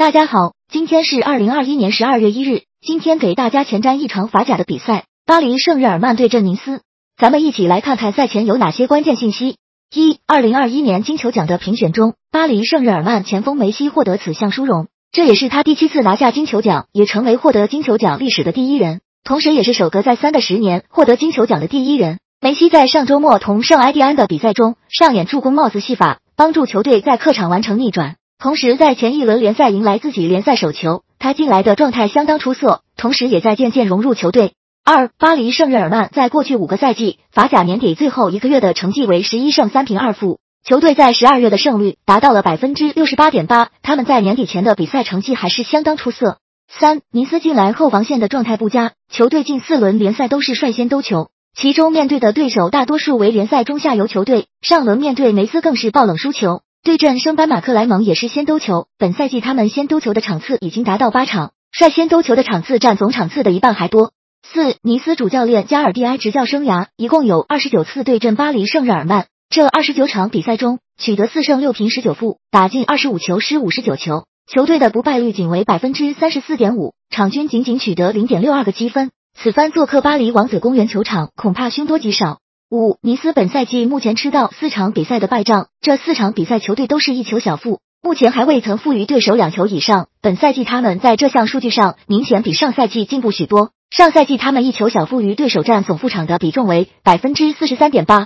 大家好，今天是二零二一年十二月一日。今天给大家前瞻一场法甲的比赛，巴黎圣日耳曼对阵尼斯。咱们一起来看看赛前有哪些关键信息。一、二零二一年金球奖的评选中，巴黎圣日耳曼前锋梅西获得此项殊荣，这也是他第七次拿下金球奖，也成为获得金球奖历史的第一人，同时也是首个在三个十年获得金球奖的第一人。梅西在上周末同圣埃蒂安的比赛中上演助攻帽子戏法，帮助球队在客场完成逆转。同时，在前一轮联赛迎来自己联赛首球，他进来的状态相当出色，同时也在渐渐融入球队。二，巴黎圣日耳曼在过去五个赛季法甲年底最后一个月的成绩为十一胜三平二负，球队在十二月的胜率达到了百分之六十八点八，他们在年底前的比赛成绩还是相当出色。三，尼斯近来后防线的状态不佳，球队近四轮联赛都是率先兜球，其中面对的对手大多数为联赛中下游球队，上轮面对梅斯更是爆冷输球。对阵升班马克莱蒙也是先丢球，本赛季他们先丢球的场次已经达到八场，率先丢球的场次占总场次的一半还多。四，尼斯主教练加尔蒂埃执教生涯一共有二十九次对阵巴黎圣日耳曼，这二十九场比赛中取得四胜六平十九负，打进二十五球失五十九球，球队的不败率仅为百分之三十四点五，场均仅仅取得零点六二个积分。此番做客巴黎王子公园球场，恐怕凶多吉少。五，尼斯本赛季目前吃到四场比赛的败仗，这四场比赛球队都是一球小负，目前还未曾负于对手两球以上。本赛季他们在这项数据上明显比上赛季进步许多。上赛季他们一球小负于对手占总负场的比重为百分之四十三点八，